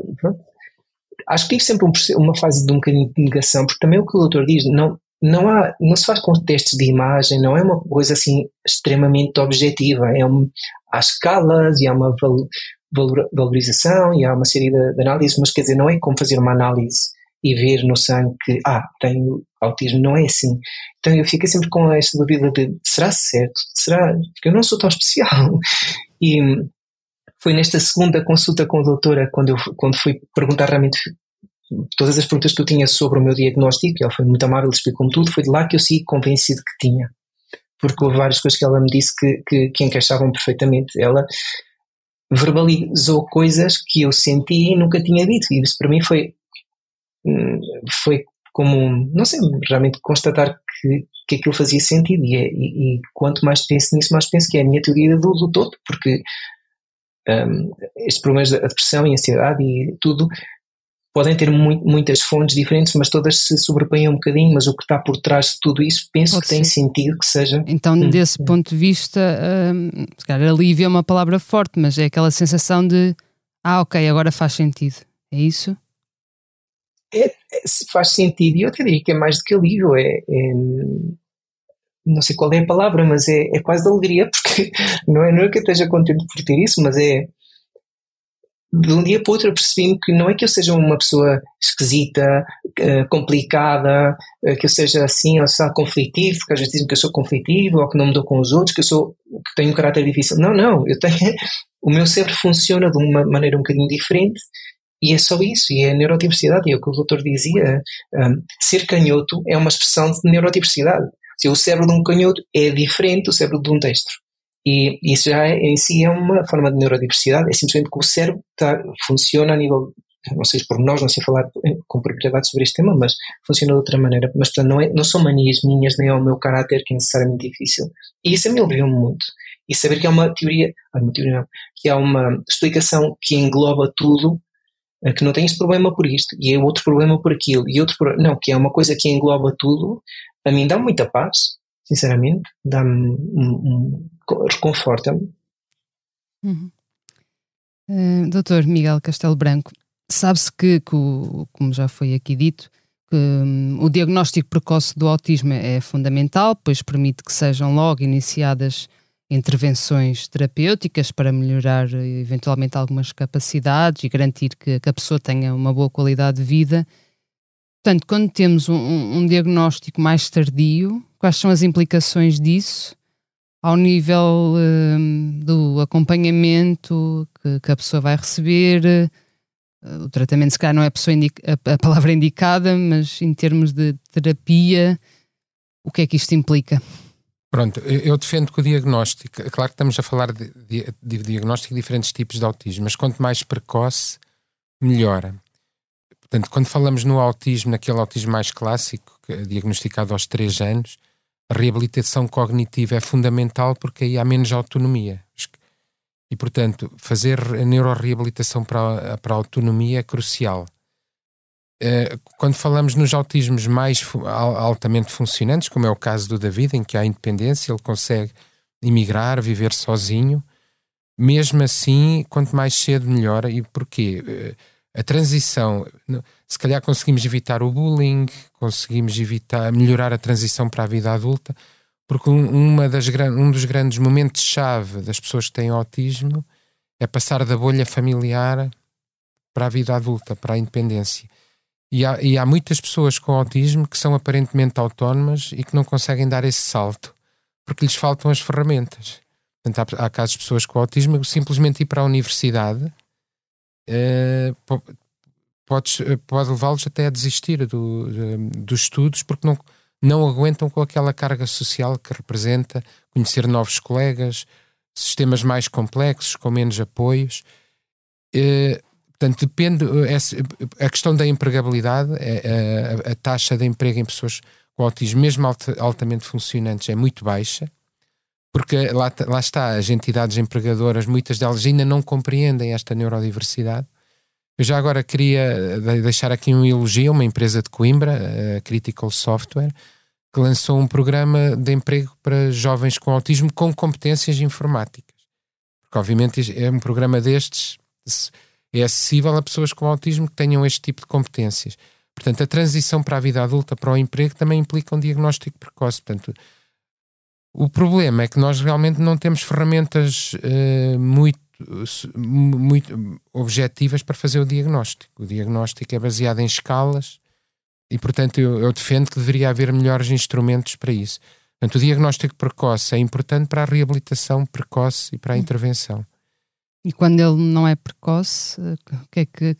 acho que tive sempre um, uma fase de um bocadinho de negação, porque também o que o doutor diz, não, não, há, não se faz com testes de imagem, não é uma coisa assim extremamente objetiva, é um, há escalas e há uma valorização e há uma série de, de análises, mas quer dizer, não é como fazer uma análise e ver no sangue que, ah, tenho autismo, não é assim. Então eu fico sempre com esta dúvida de, será certo? Será? Porque eu não sou tão especial. E foi nesta segunda consulta com a doutora, quando, eu, quando fui perguntar realmente todas as perguntas que eu tinha sobre o meu diagnóstico, ela foi muito amável, explicou-me tudo, foi de lá que eu saí convencido que tinha. Porque houve várias coisas que ela me disse que, que, que encaixavam perfeitamente. Ela verbalizou coisas que eu senti e nunca tinha dito. E isso para mim foi Hum, foi como, não sei, realmente constatar que, que aquilo fazia sentido. E, é, e, e, quanto mais penso nisso, mais penso que é a minha teoria do, do todo, porque um, estes problemas da depressão e ansiedade e tudo podem ter muito, muitas fontes diferentes, mas todas se sobrepõem um bocadinho, mas o que está por trás de tudo isso penso Pode que ser. tem sentido que seja. Então, hum, desse hum. ponto de vista, um, se calhar alívio é uma palavra forte, mas é aquela sensação de ah, ok, agora faz sentido. É isso? É, é, faz sentido, e eu até diria que é mais do que alívio, é, é não sei qual é a palavra, mas é, é quase de alegria, [LAUGHS] porque não é, não é que eu esteja contente por ter isso, mas é de um dia para o outro eu percebi que não é que eu seja uma pessoa esquisita, uh, complicada, uh, que eu seja assim ou só conflitivo, porque às vezes dizem que eu sou conflitivo ou que não me dou com os outros, que eu sou que tenho um caráter difícil. Não, não, eu tenho [LAUGHS] o meu cérebro funciona de uma maneira um bocadinho diferente e é só isso, e é a neurodiversidade, é o que o doutor dizia, um, ser canhoto é uma expressão de neurodiversidade. Se o cérebro de um canhoto é diferente do cérebro de um destro. E isso já é, em si é uma forma de neurodiversidade, é simplesmente que o cérebro tá, funciona a nível, não sei por nós, não sei falar com propriedade sobre este tema, mas funciona de outra maneira. Mas portanto, não, é, não são manias minhas, nem é o meu caráter que é necessariamente difícil. E isso a mim aliviou-me muito. E saber que há uma teoria, ah, uma teoria não, que há uma explicação que engloba tudo, que não tem este problema por isto, e é outro problema por aquilo, e outro não, que é uma coisa que engloba tudo, a mim dá muita paz, sinceramente, dá-me um, um, reconforta-me. Uhum. Uh, doutor Miguel Castelo Branco, sabe-se que, que o, como já foi aqui dito, que um, o diagnóstico precoce do autismo é fundamental, pois permite que sejam logo iniciadas intervenções terapêuticas para melhorar eventualmente algumas capacidades e garantir que, a pessoa tenha uma boa qualidade de vida. Portanto, quando temos um, um, diagnóstico mais tardio, quais são as implicações disso ao nível um, do acompanhamento que, que, a pessoa vai receber? Uh, o tratamento, se calhar, não é a, indica, a, a, palavra indicada, mas em termos de terapia, o que é que isto implica? Pronto, eu defendo que o diagnóstico, é claro que estamos a falar de, de, de diagnóstico de diferentes tipos de autismo, mas quanto mais precoce, melhora. Portanto, quando falamos no autismo, naquele autismo mais clássico, é diagnosticado aos 3 anos, a reabilitação cognitiva é fundamental porque aí há menos autonomia. E, portanto, fazer a neuroreabilitação para, para a autonomia é crucial. Eh, quando falamos nos autismos mais altamente funcionantes, como é o caso do David, em que há independência, ele consegue emigrar, viver sozinho, mesmo assim, quanto mais cedo melhor. E porquê? Eh, a transição, se calhar conseguimos evitar o bullying, conseguimos evitar, melhorar a transição para a vida adulta, porque uma das, um dos grandes momentos-chave das pessoas que têm autismo é passar da bolha familiar para a vida adulta, para a independência. E há, e há muitas pessoas com autismo que são aparentemente autónomas e que não conseguem dar esse salto, porque lhes faltam as ferramentas. Portanto, há, há casos de pessoas com autismo que simplesmente ir para a universidade uh, pode, pode levá-los até a desistir do, dos estudos porque não, não aguentam com aquela carga social que representa conhecer novos colegas, sistemas mais complexos, com menos apoios. Uh, portanto, depende. A questão da empregabilidade, é, a, a, taxa de emprego em pessoas com autismo, mesmo alt, altamente funcionantes, é muito baixa porque lá, lá está, as entidades empregadoras, muitas delas ainda não compreendem esta neurodiversidade. Eu já agora queria eh, deixar aqui um elogio a uma empresa de Coimbra, a Critical Software, que lançou um programa de emprego para jovens com autismo com competências informáticas. Porque, obviamente, é um programa destes é acessível a pessoas com autismo que tenham este tipo de competências. Portanto, a transição para a vida adulta, para o emprego, também implica um diagnóstico precoce. Portanto, o problema é que nós realmente não temos ferramentas uh, muito, muito objetivas para fazer o diagnóstico. O diagnóstico é baseado em escalas e, portanto, eu, eu defendo que deveria haver melhores instrumentos para isso. Portanto, o diagnóstico precoce é importante para a reabilitação precoce e para a hum. intervenção. E quando ele não é precoce, o que é que.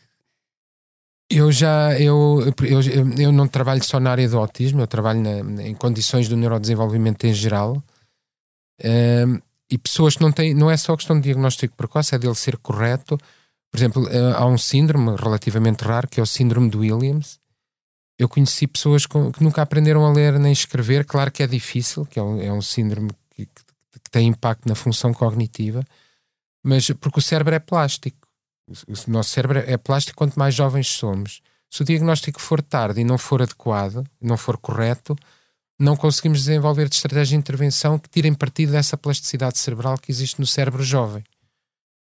Eu já eu, eu, eu não trabalho só na área do autismo, eu trabalho na, em condições do neurodesenvolvimento em geral. Um, e pessoas que não têm, não é só questão de diagnóstico precoce, é dele ser correto. Por exemplo, eh, há um síndrome relativamente raro que é o síndrome de Williams. Eu conheci pessoas com, que nunca aprenderam a ler nem escrever. Claro que é difícil, que é um, é um síndrome que, que, que tem impacto na função cognitiva, Mas porque o cérebro é plástico. O nosso cérebro é plástico quanto mais jovens somos. Se o diagnóstico for tarde e não for adequado, não for correto, não conseguimos desenvolver de estratégia de intervenção que tirem partido dessa plasticidade cerebral que existe no cérebro jovem.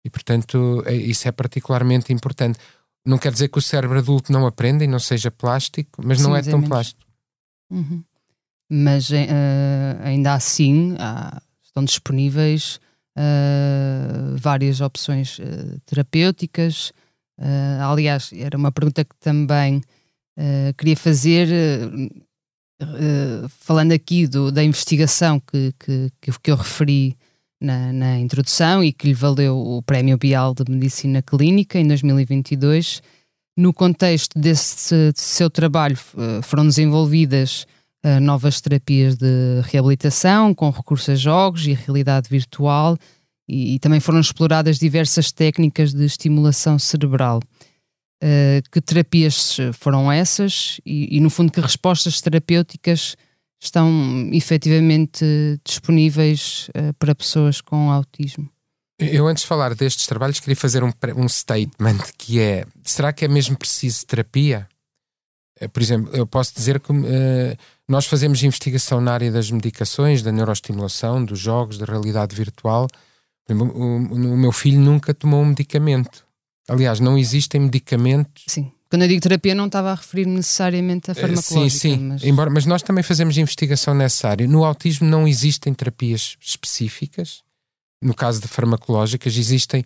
E, portanto, é, isso é particularmente importante. Não quer dizer que o cérebro adulto não aprenda e não seja plástico, mas Sim, não é tão plástico. Uhum. Mas uh, ainda assim há, estão disponíveis uh, várias opções uh, terapêuticas. aliás, era uma pergunta que também queria fazer, falando aqui do, da investigação que, que, que eu referi na, na, introdução e que lhe valeu o Prémio Bial de Medicina Clínica em 2022. No contexto desse seu trabalho, foram desenvolvidas novas terapias de reabilitação com recurso a jogos e realidade virtual e, e também foram exploradas diversas técnicas de estimulação cerebral. Uh, que terapias foram essas e, e, no fundo, que respostas terapêuticas estão efetivamente disponíveis uh, para pessoas com autismo? Eu, antes de falar destes trabalhos, queria fazer um, um statement que é: será que é mesmo preciso terapia? Uh, por exemplo, eu posso dizer que uh, nós fazemos investigação na área das medicações, da neuroestimulação, dos jogos, da realidade virtual. O, meu filho nunca tomou um medicamento. Aliás, não existem medicamentos Sim. Quando eu digo terapia, não estava a referir necessariamente a eh, farmacológica. Sim, sim. Mas... Embora, mas nós também fazemos investigação nessa área. No autismo não existem terapias específicas. No caso de farmacológicas, existem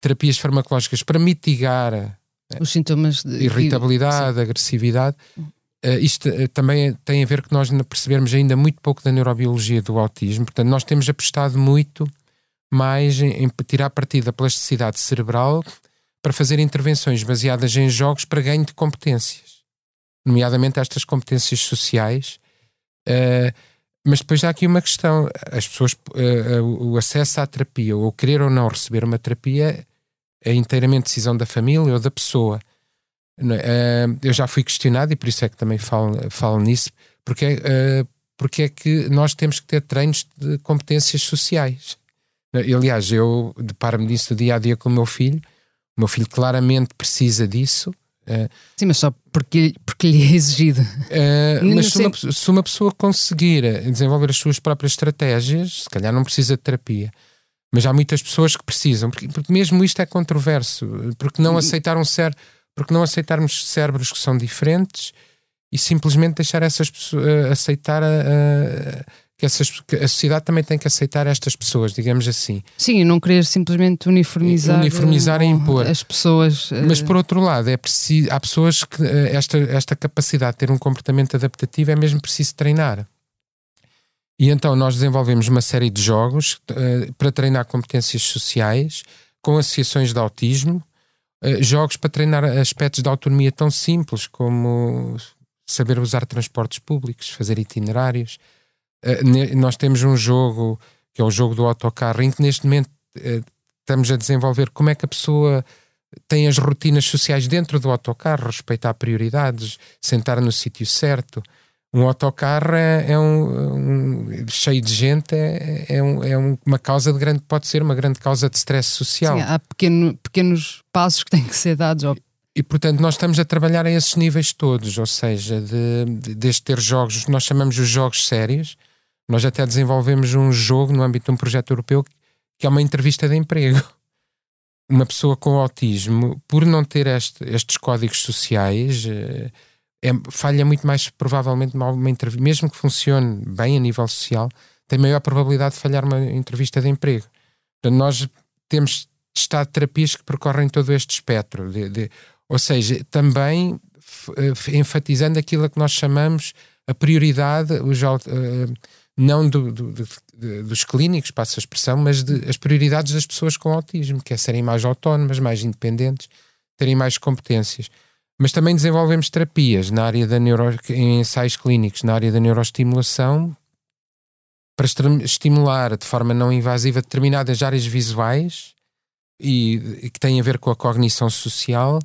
terapias farmacológicas para mitigar eh, os sintomas de irritabilidade, sim. agressividade. Uh, isto uh, também tem a ver que nós percebemos ainda muito pouco da neurobiologia do autismo, portanto, nós temos apostado muito mais em, em tirar partido da plasticidade cerebral para fazer intervenções baseadas em jogos para ganho de competências, nomeadamente estas competências sociais. Uh, mas depois há aqui uma questão: as pessoas, o acesso à terapia, ou querer ou não receber uma terapia, é inteiramente decisão da família ou da pessoa. Eu já fui questionado e por isso é que também falo, falo nisso, porque é, porque é que nós temos que ter treinos de competências sociais. Aliás, eu deparo-me disso dia a dia com o meu filho o meu filho claramente precisa disso. Uh, Sim, mas só porque, porque lhe é exigido. [LAUGHS] Uh, mas se uma, se uma, pessoa conseguir desenvolver as suas próprias estratégias, se calhar não precisa de terapia. Mas há muitas pessoas que precisam, porque, porque mesmo isto é controverso, porque não aceitar um cérebro, porque não aceitarmos cérebros que são diferentes e simplesmente deixar essas pessoas uh, aceitar a, que, essas, que a sociedade também tem que aceitar estas pessoas, digamos assim. Sim, não querer simplesmente uniformizar, uniformizar e impor as pessoas. Mas por outro lado, é preciso, há pessoas que eh, esta, esta capacidade de ter um comportamento adaptativo é mesmo preciso treinar. E então nós desenvolvemos uma série de jogos uh, para treinar competências sociais com associações de autismo, jogos para treinar aspectos de autonomia tão simples como saber usar transportes públicos, fazer itinerários, Uh, nós temos um jogo que é o jogo do autocarro, em que neste momento uh, estamos a desenvolver como é que a pessoa tem as rotinas sociais dentro do autocarro, respeitar prioridades, sentar no sítio certo. Um autocarro é, é um, um, cheio de gente, é, é, um, é uma causa de grande, pode ser uma grande causa de stress social. Sim, há pequeno, pequenos passos que têm que ser dados. Ao... E portanto, nós estamos a trabalhar a esses níveis todos, ou seja, de, de, desde ter jogos, nós chamamos os jogos sérios, nós até desenvolvemos um jogo no âmbito de um projeto europeu que é uma entrevista de emprego. Uma pessoa com autismo, por não ter este, estes códigos sociais, eh, é, falha muito mais provavelmente uma entrevista, mesmo que funcione bem a nível social, tem maior probabilidade de falhar uma entrevista de emprego. Portanto, nós temos testado terapias que percorrem todo este espectro, de, de, ou seja, também eh, enfatizando aquilo a que nós chamamos a prioridade, os, uh, não do, do, do, dos clínicos, passa a expressão, mas de, as prioridades das pessoas com autismo, que é serem mais autónomas, mais independentes, terem mais competências. Mas também desenvolvemos terapias na área da neuro, em ensaios clínicos, na área da neuroestimulação, para estimular de forma não invasiva determinadas áreas visuais e, e que têm a ver com a cognição social,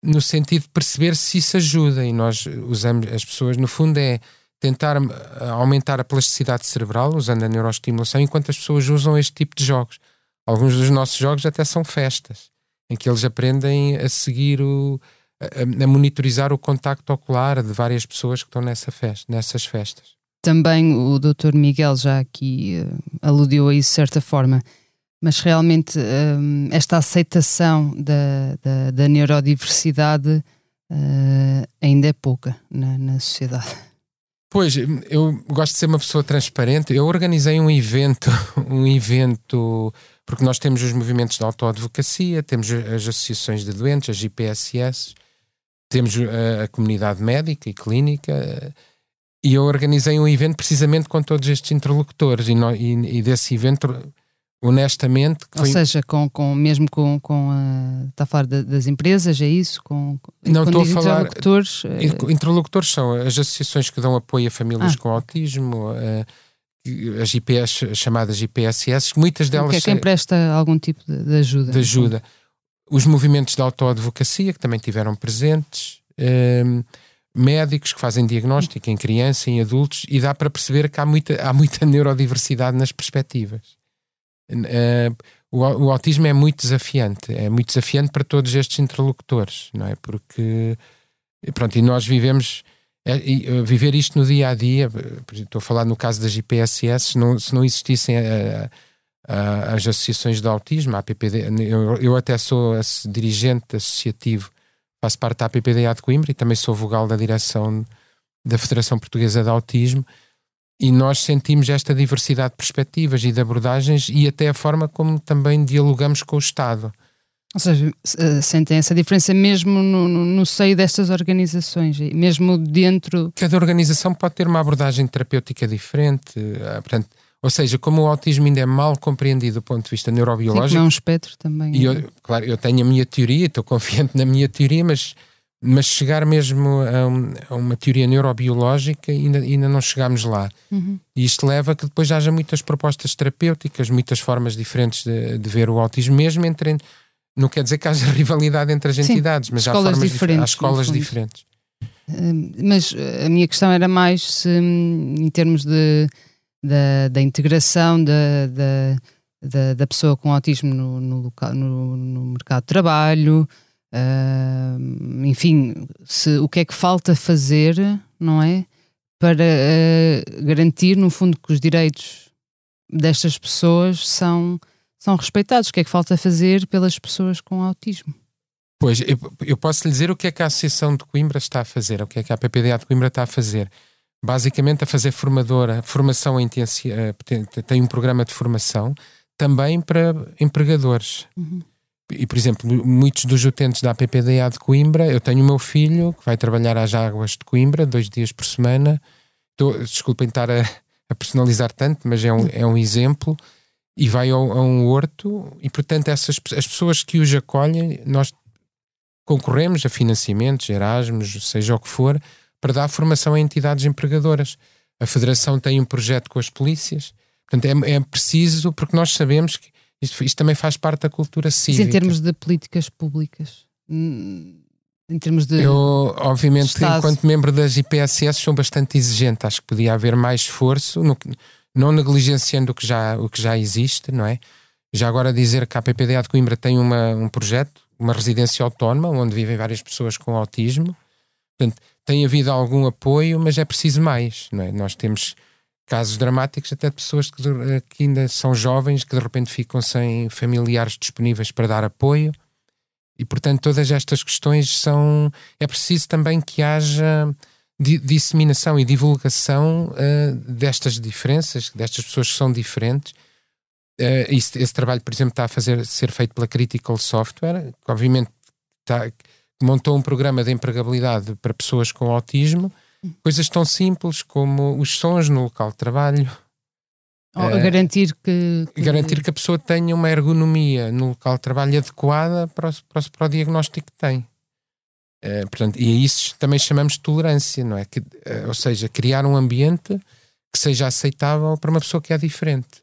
no sentido de perceber se isso ajuda. E nós usamos as pessoas, no fundo, é tentar eh, aumentar a plasticidade cerebral usando a neuroestimulação enquanto as pessoas usam este tipo de jogos. alguns dos nossos jogos até são festas, em que eles aprendem a seguir o. A, a monitorizar o contacto ocular de várias pessoas que estão nessa festa, nessas festas. Também o Dr. Miguel já aqui uh, aludiu a isso de certa forma, mas realmente um, esta aceitação da, da, da neurodiversidade uh, ainda é pouca na, na sociedade. Pois, eu gosto de ser uma pessoa transparente. Eu organizei um evento, [LAUGHS] um evento, porque nós temos os movimentos de autoadvocacia, temos as associações de doentes, as IPSS, temos a, a comunidade médica e clínica, e eu organizei um evento precisamente com todos estes interlocutores, e, no, e, e desse evento honestamente. Ou foi... seja, com, com, mesmo com, com a, está a falar de, das empresas, é isso? Com, não estou a falar. Interlocutores, é... interlocutores são as associações que dão apoio a famílias ah. com autismo, as IPS, chamadas IPSS, muitas delas. Que é quem presta algum tipo de, ajuda. De ajuda. Os movimentos de autoadvocacia que também tiveram presentes. Um, médicos que fazem diagnóstico em criança, em adultos, e dá para perceber que há muita, há muita [LAUGHS] neurodiversidade nas perspectivas. Uh, o, o, autismo é muito desafiante, é muito desafiante para todos estes interlocutores, não é? Porque, pronto, e nós vivemos, é, e, viver isto no dia a dia, estou a falar no caso das IPSS, se não, se não existissem a, as associações de autismo, a APPD, eu, eu até sou dirigente associativo, faço parte da APPDA de Coimbra e também sou vogal da direção da Federação Portuguesa de Autismo e nós sentimos esta diversidade de perspectivas e de abordagens e até a forma como também dialogamos com o Estado. Ou seja, eh, sentem essa diferença mesmo no, no, no, seio destas organizações, mesmo dentro. Cada organização pode ter uma abordagem terapêutica diferente. Eh, portanto, ou seja, como o autismo ainda é mal compreendido do ponto de vista neurobiológico. Sim, é um espectro também. E eu, claro, eu tenho a minha teoria, estou confiante na minha teoria, mas mas chegar mesmo a, um, a, uma teoria neurobiológica ainda, ainda não chegámos lá. Uhum. E isto leva a que depois haja muitas propostas terapêuticas, muitas formas diferentes de, de ver o autismo, mesmo entre. Não quer dizer que haja [LAUGHS] rivalidade entre as entidades, Sim, mas há formas diferentes. Há escolas diferentes. Hum, mas a minha questão era mais se, hum, em termos de, da, da integração da, da, da, da, pessoa com autismo no, no, local, no, no mercado de trabalho, Uh, enfim, se, o que é que falta fazer, não é? Para uh, garantir, no fundo, que os direitos destas pessoas são, são respeitados. O que é que falta fazer pelas pessoas com autismo? Pois, eu, eu posso lhe dizer o que é que a Associação de Coimbra está a fazer, o que é que a PPDA de Coimbra está a fazer. Basicamente, a fazer formadora, formação intensiva, eh, tem um programa de formação também para empregadores. Uhum e, por exemplo, muitos dos utentes da APPDA de Coimbra, eu tenho o meu filho que vai trabalhar às águas de Coimbra, dois dias por semana. Estou, desculpem estar a, a, personalizar tanto, mas é um, é um exemplo. E vai ao, a um horto, e portanto, essas, as pessoas que os acolhem, nós concorremos a financiamentos, Erasmus, seja o que for, para dar formação a entidades empregadoras. A Federação tem um projeto com as polícias. Portanto, é, é preciso, porque nós sabemos que isto, isto também faz parte da cultura cívica. Mas em termos de políticas públicas? Hum, em termos de. Eu, obviamente, enquanto membro das IPSS, sou bastante exigente. Acho que podia haver mais esforço, no, não negligenciando o que, já, o que já existe, não é? Já agora dizer que a PPDA de Coimbra tem uma, um projeto, uma residência autónoma, onde vivem várias pessoas com autismo. Portanto, tem havido algum apoio, mas é preciso mais, é? Nós temos casos dramáticos até de pessoas que, que, ainda são jovens que de repente ficam sem familiares disponíveis para dar apoio e portanto todas estas questões são é preciso também que haja disseminação e divulgação uh, destas diferenças destas pessoas que são diferentes uh, esse, esse, trabalho por exemplo está a fazer ser feito pela Critical Software que obviamente está, montou um programa de empregabilidade para pessoas com autismo Coisas tão simples como os sons no local de trabalho. Ou uh, garantir que, que, Garantir que a pessoa tenha uma ergonomia no local de trabalho adequada para o, para o, para o diagnóstico que tem. Uh, portanto, e a isso também chamamos de tolerância, não é? Que, uh, ou seja, criar um ambiente que seja aceitável para uma pessoa que é diferente.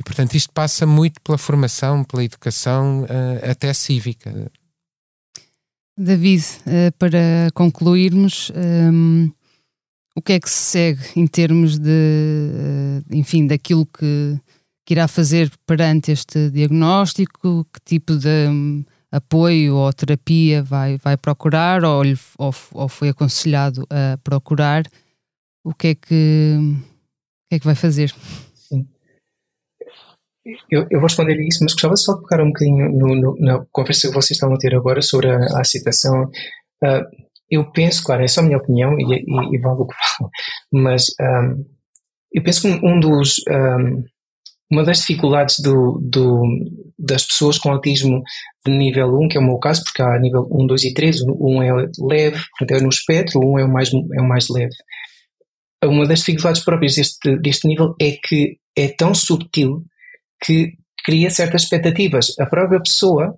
E, portanto, isto passa muito pela formação, pela educação, até cívica. David, eh, para concluirmos, um, ehm, o que é que se segue em termos de, eh, enfim, daquilo que, que irá fazer perante este diagnóstico? Que tipo de hum, apoio ou terapia vai, vai procurar ou, ou, ou foi aconselhado a procurar? O que é que, o que, é que vai fazer? Eu, eu, vou responder isso, mas gostava só de tocar um bocadinho no, no, na conversa que vocês estão a ter agora sobre a, a citação. Uh, eu penso, claro, é só a minha opinião e, e, e vale o que [LAUGHS] falo, mas um, eu penso que um dos, um, uma das dificuldades do, do, das pessoas com autismo de nível 1, que é o meu caso, porque há nível 1, 2 e 3, um é leve, portanto é no espectro, um é o mais, é o mais leve. Uma das dificuldades próprias deste, deste nível é que é tão subtil que cria certas expectativas. A própria pessoa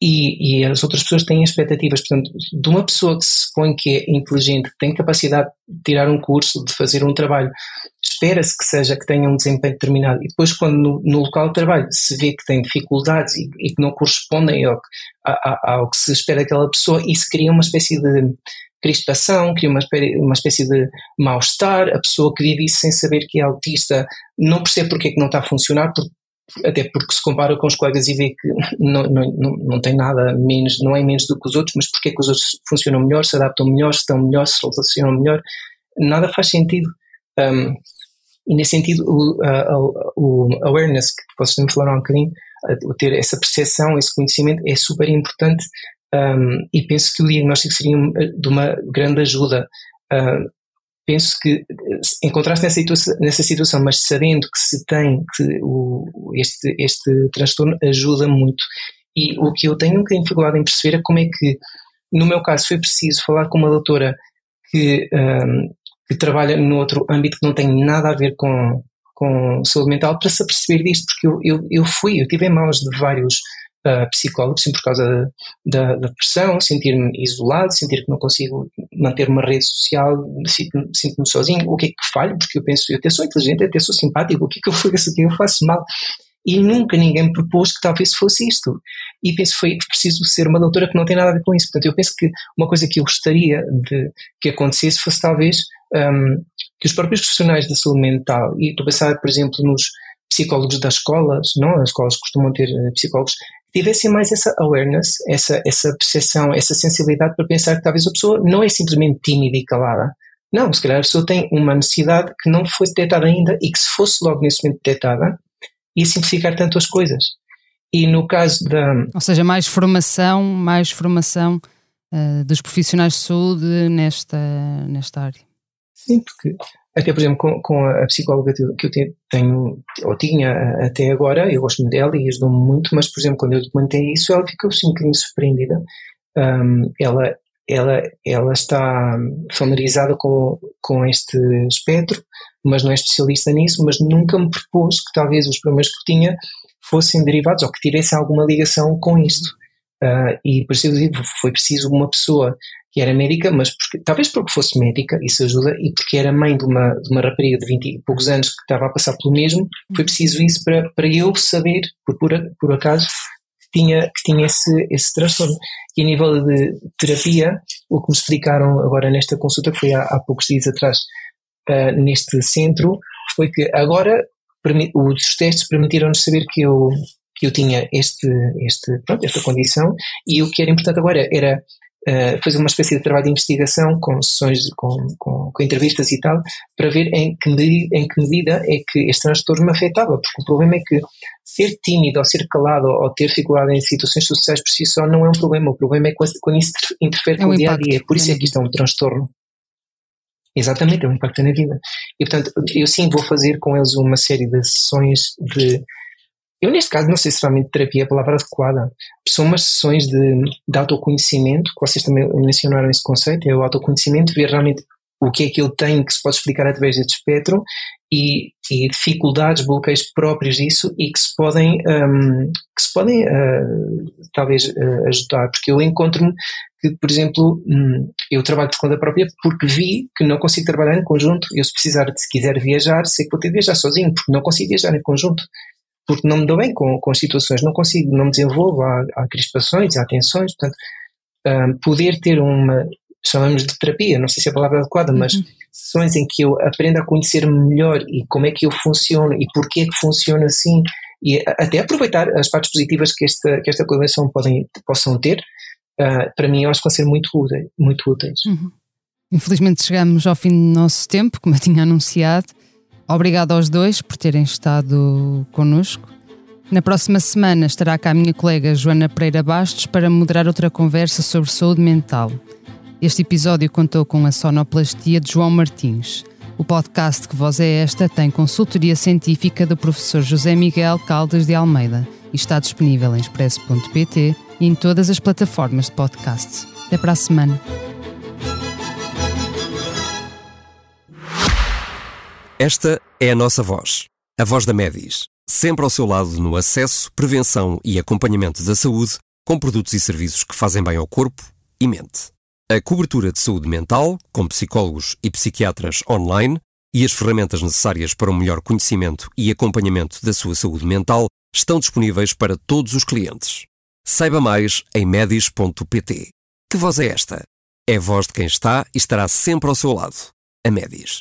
e, e, as outras pessoas têm expectativas. Portanto, de uma pessoa que se supõe que é inteligente, que tem capacidade de tirar um curso, de fazer um trabalho, espera-se que seja que tenha um desempenho determinado. E depois, quando no, no local de trabalho se vê que tem dificuldades e, e que não correspondem ao, ao, ao, que se espera daquela pessoa, isso cria uma espécie de crispação, cria uma uma espécie de mal-estar. A pessoa que vive isso sem saber que é autista não percebe porque é que não está a funcionar, porque até porque se compara com os colegas e vê que [LAUGHS] não, não, não, não tem nada menos, não é menos do que os outros, mas porque é que os outros funcionam melhor, se adaptam melhor, se estão melhor, se relacionam melhor, nada faz sentido. Um, e nesse sentido, o, a, o awareness, que vocês me falaram um bocadinho, o ter essa percepção, esse conhecimento é super importante um, e penso que o diagnóstico seria de uma grande ajuda. Penso que encontrar-se nessa nessa situação, mas sabendo que se tem que o, este, este transtorno ajuda muito. E o que eu tenho um bocadinho dificuldade em perceber é como é que, no meu caso, foi preciso falar com uma doutora que, um, que trabalha no outro âmbito que não tem nada a ver com, com saúde mental para se aperceber disto, porque eu, eu, eu fui, eu tive em mãos de vários uh, psicólogos, sim, por causa da, pressão, sentir-me isolado, sentir que não consigo manter uma rede social, sinto-me sinto sozinho. O que é que falho? Porque eu penso, eu até sou inteligente, eu até sou simpático, o que é que eu faço, que eu faço mal? E nunca ninguém me propôs que talvez fosse isto. E penso foi preciso ser uma doutora que não tem nada a ver com isso. Portanto, eu penso que uma coisa que eu gostaria de que acontecesse fosse talvez um, que os próprios profissionais da saúde mental, e estou a pensar, por exemplo, nos psicólogos das escolas, não? As escolas costumam ter eh, psicólogos, tivessem mais essa awareness, essa, essa percepção, essa sensibilidade para pensar que talvez a pessoa não é simplesmente tímida e calada. Não, se calhar a pessoa tem uma necessidade que não foi detectada ainda e que se fosse logo nesse momento detectada, ia simplificar tanto as coisas. E no caso da. Ou seja, mais formação, mais formação uh, dos profissionais de saúde nesta, nesta área. Sim, porque até, por exemplo, com, com a psicóloga que eu tenho, ou tinha até agora, eu gosto muito dela e ajudou-me muito, mas, por exemplo, quando eu documentei isso, ela ficou assim um bocadinho surpreendida. Um, ela, ela, ela está familiarizada com, com este espectro, mas não é especialista nisso, mas nunca me propôs que talvez os problemas que tinha fossem derivados ou que tivessem alguma ligação com isto. Uh, e por isso foi preciso uma pessoa que era médica, mas porque, talvez porque fosse médica, isso ajuda, e porque era mãe de uma, de uma rapariga de 20 e poucos anos que estava a passar pelo mesmo, foi preciso isso para, para eu saber, por, por, por acaso, que tinha, que tinha esse, esse transtorno. E a nível de terapia, o que me explicaram agora nesta consulta, que foi há, há poucos dias atrás, uh, neste centro, foi que agora os testes permitiram-nos saber que eu, que eu tinha este, este, pronto, esta condição, e o que era importante agora era uh, fazer uma espécie de trabalho de investigação com sessões, com, com, com entrevistas e tal, para ver em que, medida, em que medida é que este transtorno me afetava, porque o problema é que ser tímido ou ser calado ou ter dificuldade em situações sociais por si só não é um problema, o problema é quando isso interfere é com o dia a dia, por isso é que isto é um transtorno. Exatamente, é um impacto na vida. E portanto, eu sim vou fazer com eles uma série de sessões de eu, neste caso, não sei se realmente terapia é a palavra adequada. São umas sessões de, de autoconhecimento, que vocês também mencionaram esse conceito, é o autoconhecimento, ver realmente o que é que eu tenho que se pode explicar através deste espectro e, e dificuldades, bloqueios próprios disso e que se podem, um, que se podem uh, talvez uh, ajudar, porque eu encontro-me que, por exemplo, um, eu trabalho por conta própria porque vi que não consigo trabalhar em conjunto, eu se precisar, se quiser viajar, sei que vou ter de viajar sozinho, porque não consigo viajar em conjunto porque não me dou bem com, com as situações, não consigo, não me desenvolvo, há, há crispações, há tensões, portanto, um, poder ter uma chamamos de terapia, não sei se é a palavra adequada, mas Uhum. sessões em que eu aprendo a conhecer-me melhor e como é que eu funciono e porquê é que funciona assim e até aproveitar as partes positivas que esta, que esta colaboração podem, possam ter, ah, para mim eu acho que vão ser muito úteis. Muito úteis. Infelizmente chegamos ao fim do nosso tempo, como eu tinha anunciado. Obrigado aos dois por terem estado connosco. Na próxima semana estará cá a minha colega Joana Pereira Bastos para moderar outra conversa sobre saúde mental. Este episódio contou com a sonoplastia de João Martins. O podcast Que Voz é Esta tem consultoria científica do professor José Miguel Caldas de Almeida e está disponível em expresso.pt e em todas as plataformas de podcast. Até para a semana. Esta é a nossa voz, a voz da Medis, sempre ao seu lado no acesso, prevenção e acompanhamento da saúde, com produtos e serviços que fazem bem ao corpo e mente. A cobertura de saúde mental, com psicólogos e psiquiatras online, e as ferramentas necessárias para um melhor conhecimento e acompanhamento da sua saúde mental estão disponíveis para todos os clientes. Saiba mais em medis.pt. Que voz é esta? É a voz de quem está e estará sempre ao seu lado. A Medis.